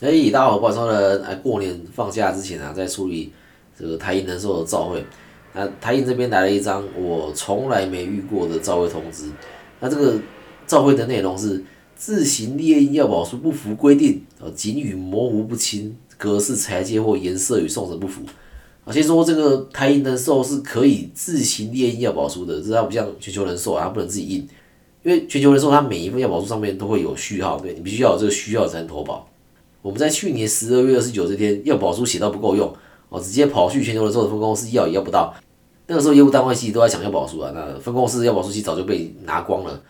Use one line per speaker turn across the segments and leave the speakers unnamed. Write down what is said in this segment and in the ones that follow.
所以，大家好，我说呢，哎，过年放假之前啊，在处理这个台银人寿的召会。那台银这边来了一张我从来没遇过的召会通知。那这个召会的内容是自行列印要保书不符规定，呃，警语模糊不清，格式裁切或颜色与送审不符。啊，先说这个台银人寿是可以自行列印要保书的，这它不像全球人寿啊，它不能自己印，因为全球人寿它每一份要保书上面都会有序号，对你必须要有这个序号才能投保。我们在去年十二月二十九这天，要保书写到不够用，哦，直接跑去全球的时候，分公司要也要不到。那个时候业务单位其实都在抢要保书啊，那分公司要保书其实早就被拿光了，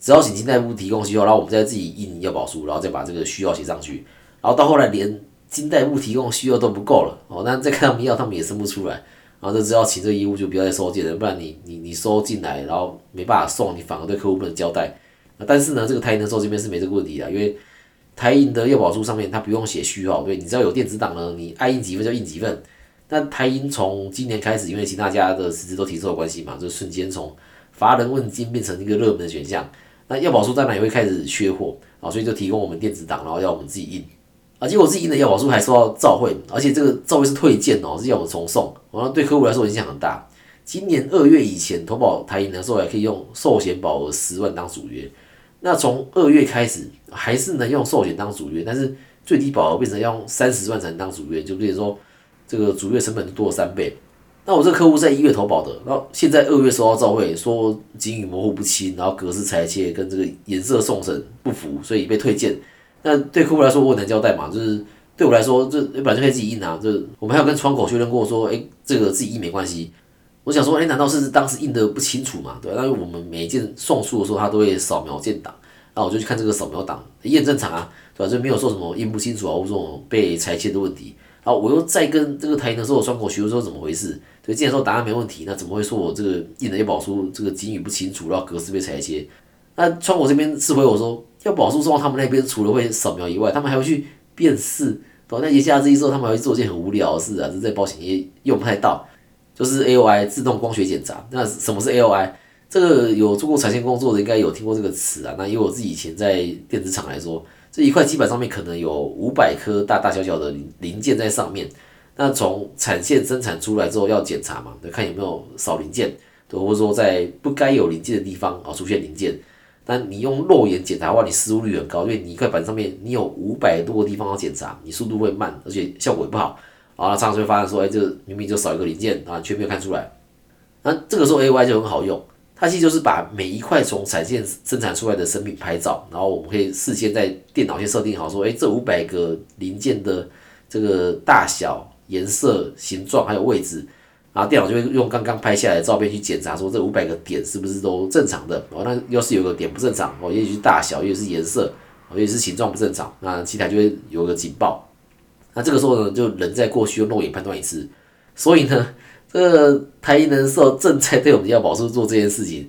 只要请金代部提供需要，然后我们再自己印要保书，然后再把这个需要写上去。然后到后来连金代部提供需要都不够了，哦，那再看他们要，他们也生不出来，然后就只要请这个业务就不要再收件了，不然你你你收进来，然后没办法送，你反而对客户不能交代。但是呢，这个台银的时候这边是没这个问题的，因为。台银的要保书上面，它不用写序号，对你只要有电子档呢，你爱印几份就印几份。那台银从今年开始，因为其他家的实质都提出了关系嘛，就瞬间从乏人问津变成一个热门的选项。那要保书当然也会开始缺货啊，所以就提供我们电子档，然后要我们自己印啊。结果自己印的要保书还收到召会，而且这个召会是退件哦，是要我们重送，然后对客户来说影响很大。今年二月以前投保台银的时候，还可以用寿险保额十万当主约。那从二月开始还是能用寿险当主约，但是最低保额变成要用三十万才能当主约，就比如说这个主约成本就多了三倍。那我这个客户在一月投保的，然后现在二月收到召会说金语模糊不清，然后格式裁切跟这个颜色送审不符，所以被退件。那对客户来说我难交代嘛，就是对我来说这本来就可以自己印啊，就我们还要跟窗口确认过说，哎，这个自己印没关系。我想说，哎，难道是当时印的不清楚吗？对吧？因为我们每一件送出的时候，他都会扫描建档，那我就去看这个扫描档，也很正常啊，对吧？就没有说什么印不清楚啊，或者说被裁切的问题。然后我又再跟这个台银的时候，窗口询问说怎么回事？对，既然说答案没问题，那怎么会说我这个印的要保书这个金语不清楚，然后格式被裁切？那窗口这边是回我说，要保书送到，他们那边除了会扫描以外，他们还会去辨识，对吧？那言下之意说，他们还会做一件很无聊的事啊，这在保险业用不太到。就是 A O I 自动光学检查，那什么是 A O I？这个有做过产线工作的应该有听过这个词啊。那以我自己以前在电子厂来说，这一块基板上面可能有五百颗大大小小的零零件在上面。那从产线生产出来之后要检查嘛，看有没有少零件，对，或者说在不该有零件的地方啊出现零件。那你用肉眼检查的话，你失误率很高，因为你一块板上面你有五百多个地方要检查，你速度会慢，而且效果也不好。啊，常常会发现说，哎，这明明就少一个零件啊，却没有看出来。那这个时候 A Y 就很好用，它其实就是把每一块从产线生产出来的生品拍照，然后我们可以事先在电脑先设定好，说，哎，这五百个零件的这个大小、颜色、形状还有位置，然后电脑就会用刚刚拍下来的照片去检查，说这五百个点是不是都正常的。哦，那要是有个点不正常，哦，也许是大小，也许是颜色，哦，也许是形状不正常，那机台就会有个警报。那这个时候呢，就人在过去用肉眼判断一次，所以呢，这个台银人寿正在对我们的药保书做这件事情，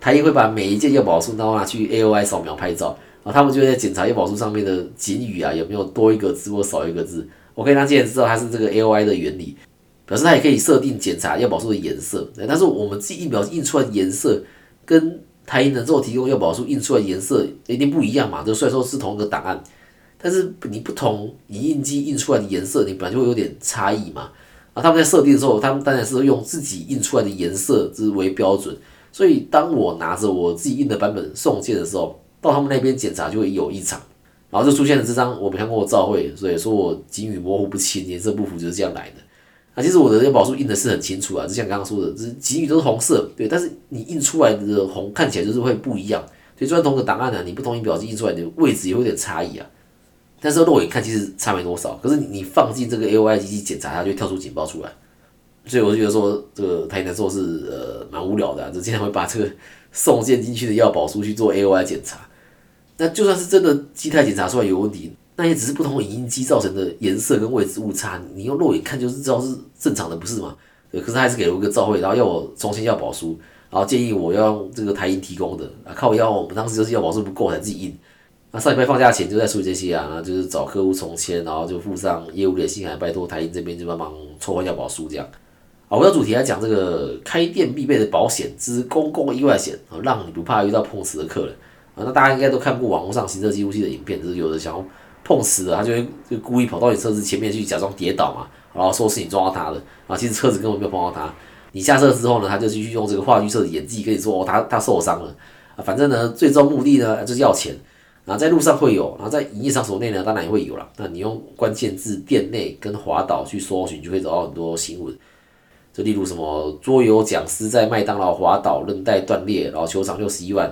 台银会把每一件药保书都拿去 A O I 扫描拍照，然后他们就在检查药保书上面的警语啊有没有多一个字或少一个字。我可以让既然知道它是这个 A O I 的原理，表示它也可以设定检查药保书的颜色，但是我们自己印表印出来的颜色跟台银人寿提供药保书印出来的颜色一定不一样嘛，就虽然说是同一个档案。但是你不同影印机印出来的颜色，你本来就会有点差异嘛。啊，他们在设定的时候，他们当然是用自己印出来的颜色之为标准。所以当我拿着我自己印的版本送件的时候，到他们那边检查就会有异常，然后就出现了这张我没看过的照会，所以说我景语模糊不清，颜色不符就是这样来的。啊，其实我的要保书印的是很清楚啊，就像刚刚说的，这景语都是红色，对，但是你印出来的红看起来就是会不一样。所以就算同个档案呢，你不同印表机印出来的位置也会有点差异啊。但是肉眼看其实差没多少，可是你放进这个 A O I 机器检查，它就跳出警报出来，所以我就觉得说这个台南做是呃蛮无聊的，就经常会把这个送件进去的药保书去做 A O I 检查。那就算是真的机态检查出来有问题，那也只是不同影印机造成的颜色跟位置误差，你用肉眼看就是知道是正常的，不是吗？对，可是还是给了我一个照会，然后要我重新要保书，然后建议我要用这个台银提供的啊，靠要我们当时就是要保书不够才自己印。那上礼拜放假前就在处理这些啊，就是找客户重签，然后就附上业务的信函，拜托台银这边就帮忙抽换要保书这样。啊，我要主题来讲这个开店必备的保险之公共意外险啊，让你不怕遇到碰瓷的客人啊。那大家应该都看过网络上行车记录器的影片，就是有的想要碰瓷的，他就会就故意跑到你车子前面去假装跌倒嘛，然后说是你撞到他的，啊，其实车子根本没有碰到他。你下车之后呢，他就继续用这个话剧社的演技跟你说，哦，他他受伤了，啊，反正呢，最终目的呢就是要钱。然后在路上会有，然后在营业场所内呢，当然也会有了。那你用关键字“店内”跟“滑倒”去搜寻，就会找到很多新闻。就例如什么桌游讲师在麦当劳滑倒，韧带断裂，然后球场六十一万。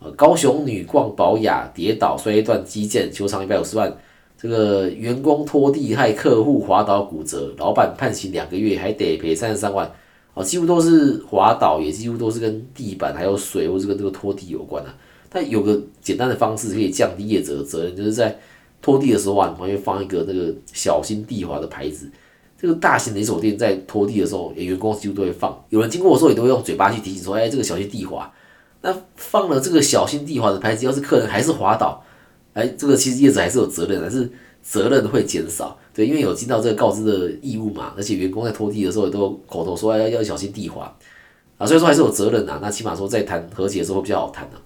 呃，高雄女逛宝雅跌倒摔断肌腱，球场一百五十万。这个员工拖地害客户滑倒骨折，老板判刑两个月，还得赔三十三万。哦，几乎都是滑倒，也几乎都是跟地板还有水，或是跟这个拖地有关的。但有个简单的方式可以降低业者的责任，就是在拖地的时候啊，旁边放一个那个小心地滑的牌子。这个大型连锁店在拖地的时候，员工几乎都会放。有人经过的时候，也都会用嘴巴去提醒说：“哎，这个小心地滑。”那放了这个小心地滑的牌子，要是客人还是滑倒，哎，这个其实业者还是有责任，但是责任会减少。对，因为有尽到这个告知的义务嘛，而且员工在拖地的时候也都口头说要要小心地滑啊，所以说还是有责任啊。那起码说在谈和解的时候比较好谈的。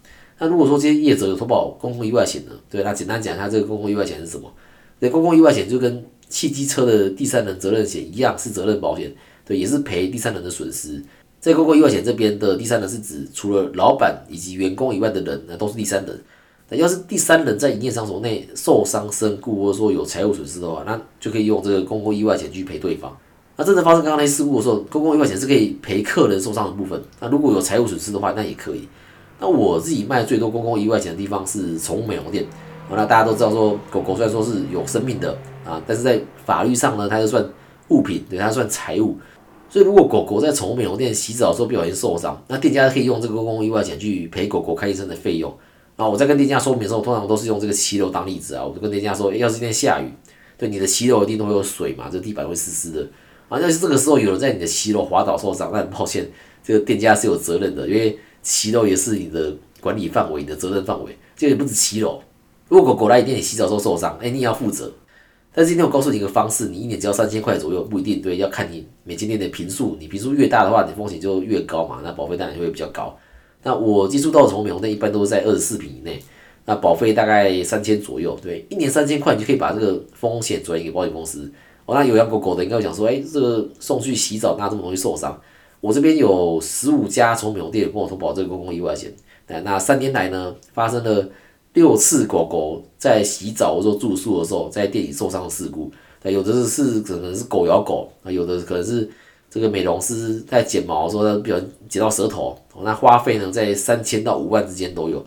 那如果说这些业者有投保公共意外险呢？对，那简单讲一下这个公共意外险是什么？对，公共意外险就跟汽机车的第三人责任险一样，是责任保险，对，也是赔第三人的损失。在公共意外险这边的第三人是指除了老板以及员工以外的人，那都是第三人。那要是第三人在营业场所内受伤身故，或者说有财务损失的话，那就可以用这个公共意外险去赔对方。那真的发生刚刚那事故的时候，公共意外险是可以赔客人受伤的部分。那如果有财务损失的话，那也可以。那我自己卖最多公共意外险的地方是宠物美容店，那大家都知道说狗狗虽然说是有生命的啊，但是在法律上呢，它就算物品，对它算财物，所以如果狗狗在宠物美容店洗澡的时候不小心受伤，那店家可以用这个公共意外险去赔狗狗看医生的费用。啊，我在跟店家说明的时候，通常都是用这个骑楼当例子啊，我就跟店家说，要是今天下雨，对你的骑楼一定都会有水嘛，这地板会湿湿的，啊，要是这个时候有人在你的骑楼滑倒受伤，那很抱歉，这个店家是有责任的，因为。骑楼也是你的管理范围，你的责任范围，这也不止骑楼。如果狗狗来你店里洗澡时候受伤，哎，你也要负责。但是今天我告诉你一个方式，你一年只要三千块左右，不一定对，要看你每间店的平数，你平数越大的话，你风险就越高嘛，那保费当然就会比较高。那我接触到的宠物美容店一般都是在二十四平以内，那保费大概三千左右，对，一年三千块你就可以把这个风险转移给保险公司。哦，那有养狗狗的应该会想说，哎，这个送去洗澡那这么容易受伤？我这边有十五家从美容店跟我投保这个公共意外险，那三年来呢，发生了六次狗狗在洗澡或者住宿的时候在店里受伤的事故，那有的是可能是狗咬狗，啊有的可能是这个美容师在剪毛的时候呢，比如剪到舌头，那花费呢在三千到五万之间都有。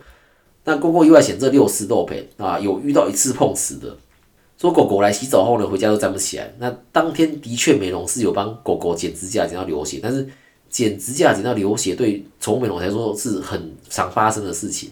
那公共意外险这六次都赔啊，有遇到一次碰瓷的。说狗狗来洗澡后呢，回家都站不起来。那当天的确美容师有帮狗狗剪指甲，剪到流血，但是。剪指甲剪到流血，对宠物美容来说是很常发生的事情。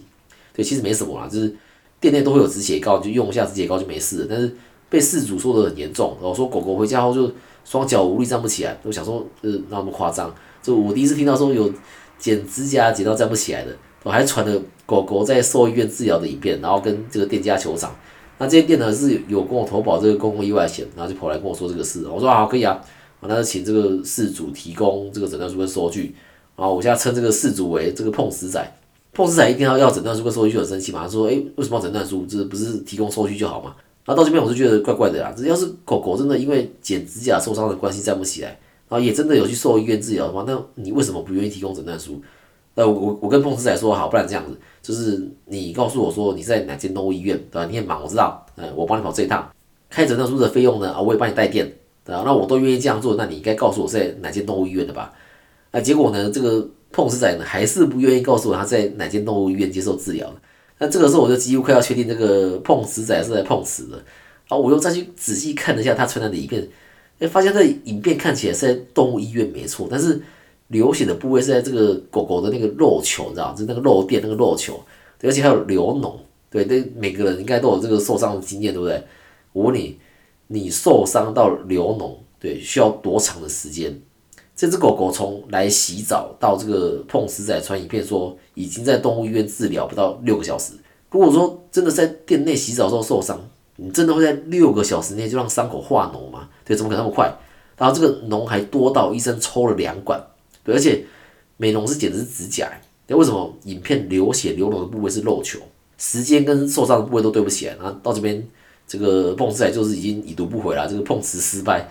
对，其实没什么啦，就是店内都会有止血膏，就用一下止血膏就没事了。但是被事主说的很严重，然后说狗狗回家后就双脚无力站不起来，我想说呃那么夸张。就我第一次听到说有剪指甲剪到站不起来的，我还传了狗狗在兽医院治疗的影片，然后跟这个店家求偿。那这些店呢是有跟我投保这个公共意外险，然后就跑来跟我说这个事，我说好可以啊。那就请这个事主提供这个诊断书跟收据，然后我现在称这个事主为这个碰瓷仔，碰瓷仔一定要要诊断书跟收据，就很生气嘛。他说：“哎，为什么要诊断书？这不是提供收据就好嘛？”然后到这边我就觉得怪怪的啦。这要是狗狗真的因为剪指甲受伤的关系站不起来，然后也真的有去兽医院治疗的话，那你为什么不愿意提供诊断书？那我我我跟碰瓷仔说好，不然这样子，就是你告诉我说你在哪间动物医院，对吧？你很忙，我知道，嗯，我帮你跑这一趟，开诊断书的费用呢，啊，我也帮你带电。对啊，那我都愿意这样做，那你应该告诉我在哪间动物医院的吧？那结果呢？这个碰瓷仔呢还是不愿意告诉我他在哪间动物医院接受治疗那这个时候我就几乎快要确定这个碰瓷仔是在碰瓷的。然后我又再去仔细看了一下他传来的影片，哎，发现这影片看起来是在动物医院没错，但是流血的部位是在这个狗狗的那个肉球，你知道，就那个肉垫那个肉球，而且还有流脓。对，那每个人应该都有这个受伤的经验，对不对？我问你。你受伤到流脓，对，需要多长的时间？这只狗狗从来洗澡到这个碰瓷仔传影片说已经在动物医院治疗不到六个小时。如果说真的在店内洗澡时候受伤，你真的会在六个小时内就让伤口化脓吗？对，怎么可能那么快？然后这个脓还多到医生抽了两管，对，而且美容师剪的是指甲，那为什么影片流血流脓的部位是肉球？时间跟受伤的部位都对不起来，然后到这边。这个碰瓷仔就是已经已读不回了，这个碰瓷失败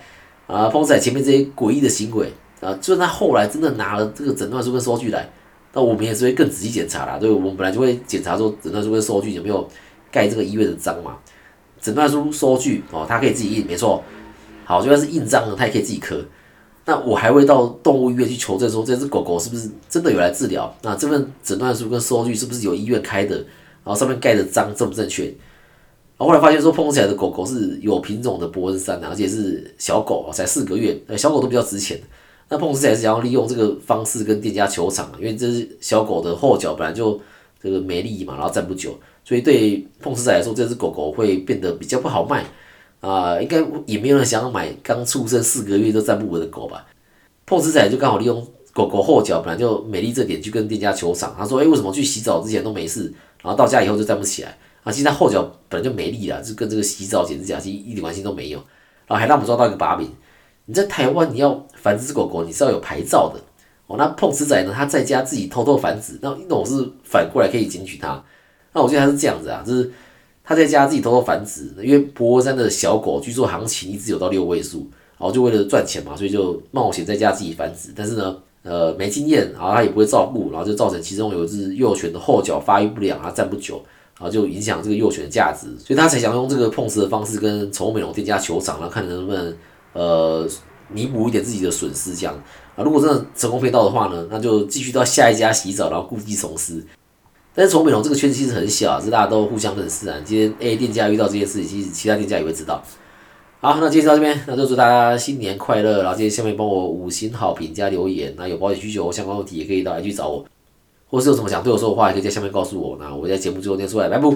啊，碰瓷仔前面这些诡异的行为啊，就算他后来真的拿了这个诊断书跟收据来，那我们也是会更仔细检查啦，对，我们本来就会检查说诊断书跟收据有没有盖这个医院的章嘛，诊断书收据哦，他可以自己印，没错，好，就算是印章呢，他也可以自己刻。那我还会到动物医院去求证，说这只狗狗是不是真的有来治疗？那这份诊断书跟收据是不是有医院开的？然后上面盖的章正不正确？后来发现说碰起来的狗狗是有品种的伯恩山，而且是小狗，才四个月，小狗都比较值钱。那碰瓷仔是想要利用这个方式跟店家求偿，因为这只小狗的后脚本来就这个没力嘛，然后站不久，所以对碰瓷仔来说，这只狗狗会变得比较不好卖。啊，应该也没有人想要买刚出生四个月都站不稳的狗吧？碰瓷仔就刚好利用狗狗后脚本来就美丽这点去跟店家求偿。他说：“哎，为什么去洗澡之前都没事，然后到家以后就站不起来？啊，其实它后脚本来就没力了，就跟这个洗澡剪指甲其实一点关系都没有。然后还让我们抓到一个把柄：你在台湾你要繁殖狗狗，你是要有牌照的哦。那碰瓷仔呢，他在家自己偷偷繁殖，那那我是反过来可以检举他。那我觉得他是这样子啊，就是。他在家自己偷偷繁殖，因为博山的小狗据说行情一直有到六位数，然后就为了赚钱嘛，所以就冒险在家自己繁殖。但是呢，呃，没经验，然后他也不会照顾，然后就造成其中有一只幼犬的后脚发育不良，它站不久，然后就影响这个幼犬的价值，所以他才想用这个碰瓷的方式跟宠物美容店家求偿，然后看能不能呃弥补一点自己的损失这样。啊，如果真的成功骗到的话呢，那就继续到下一家洗澡，然后故技重施。但是宠物美容这个圈子其实很小，是大家都互相认识啊。今天 A 店家遇到这件事情，其实其他店家也会知道。好，那今天到这边，那就祝大家新年快乐。然后今天下面帮我五星好评加留言，那有保险需求相关问题也可以到来去找我，或是有什么想对我说的话，也可以在下面告诉我。那我在节目最后念出来，来不。